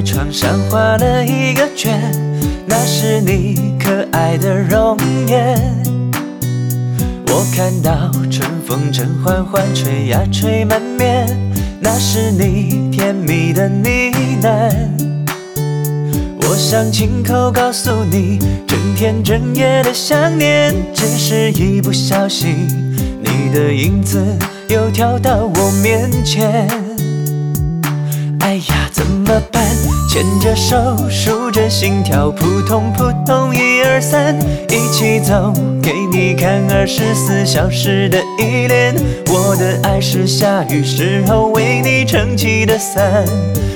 在床上画了一个圈，那是你可爱的容颜。我看到春风正缓缓吹呀吹满面，那是你甜蜜的呢喃。我想亲口告诉你，整天整夜的想念，只是一不小心，你的影子又跳到我面前。哎呀，怎么办？牵着手，数着心跳，扑通扑通，一二三，一起走，给你看二十四小时的依恋。我的爱是下雨时候为你撑起的伞，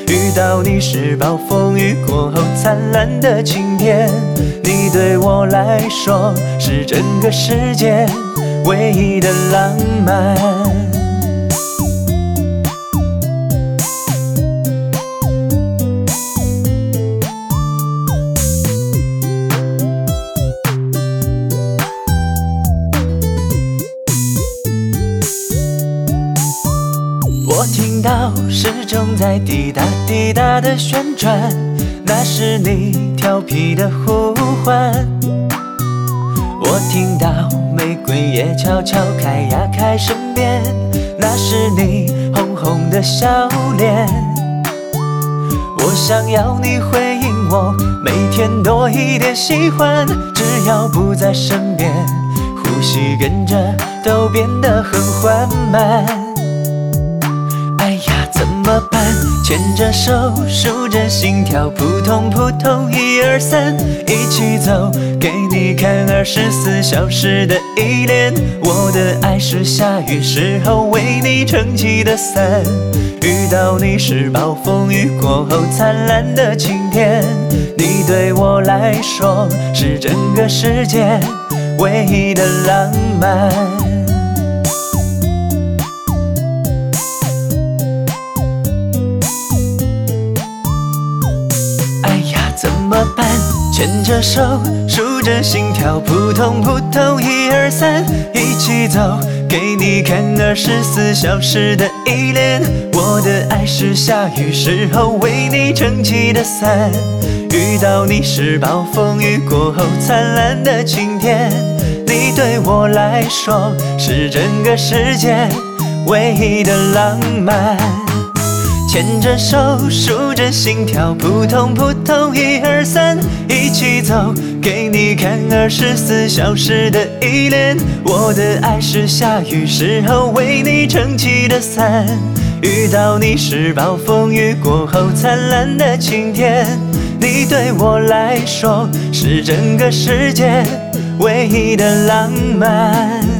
遇到你是暴风雨过后灿烂的晴天。你对我来说是整个世界唯一的浪漫。我听到时钟在滴答滴答的旋转，那是你调皮的呼唤。我听到玫瑰也悄悄开呀开身边，那是你红红的笑脸。我想要你回应我，每天多一点喜欢，只要不在身边，呼吸跟着都变得很缓慢。怎么办？牵着手，数着心跳，扑通扑通，一二三，一起走，给你看二十四小时的依恋。我的爱是下雨时候为你撑起的伞，遇到你是暴风雨过后灿烂的晴天。你对我来说是整个世界唯一的浪漫。着手，数着心跳，扑通扑通，一二三，一起走，给你看二十四小时的依恋。我的爱是下雨时候为你撑起的伞，遇到你是暴风雨过后灿烂的晴天。你对我来说是整个世界唯一的浪漫。牵着手，数着心跳，扑通扑通，一二三，一起走，给你看二十四小时的依恋。我的爱是下雨时候为你撑起的伞，遇到你是暴风雨过后灿烂的晴天。你对我来说是整个世界唯一的浪漫。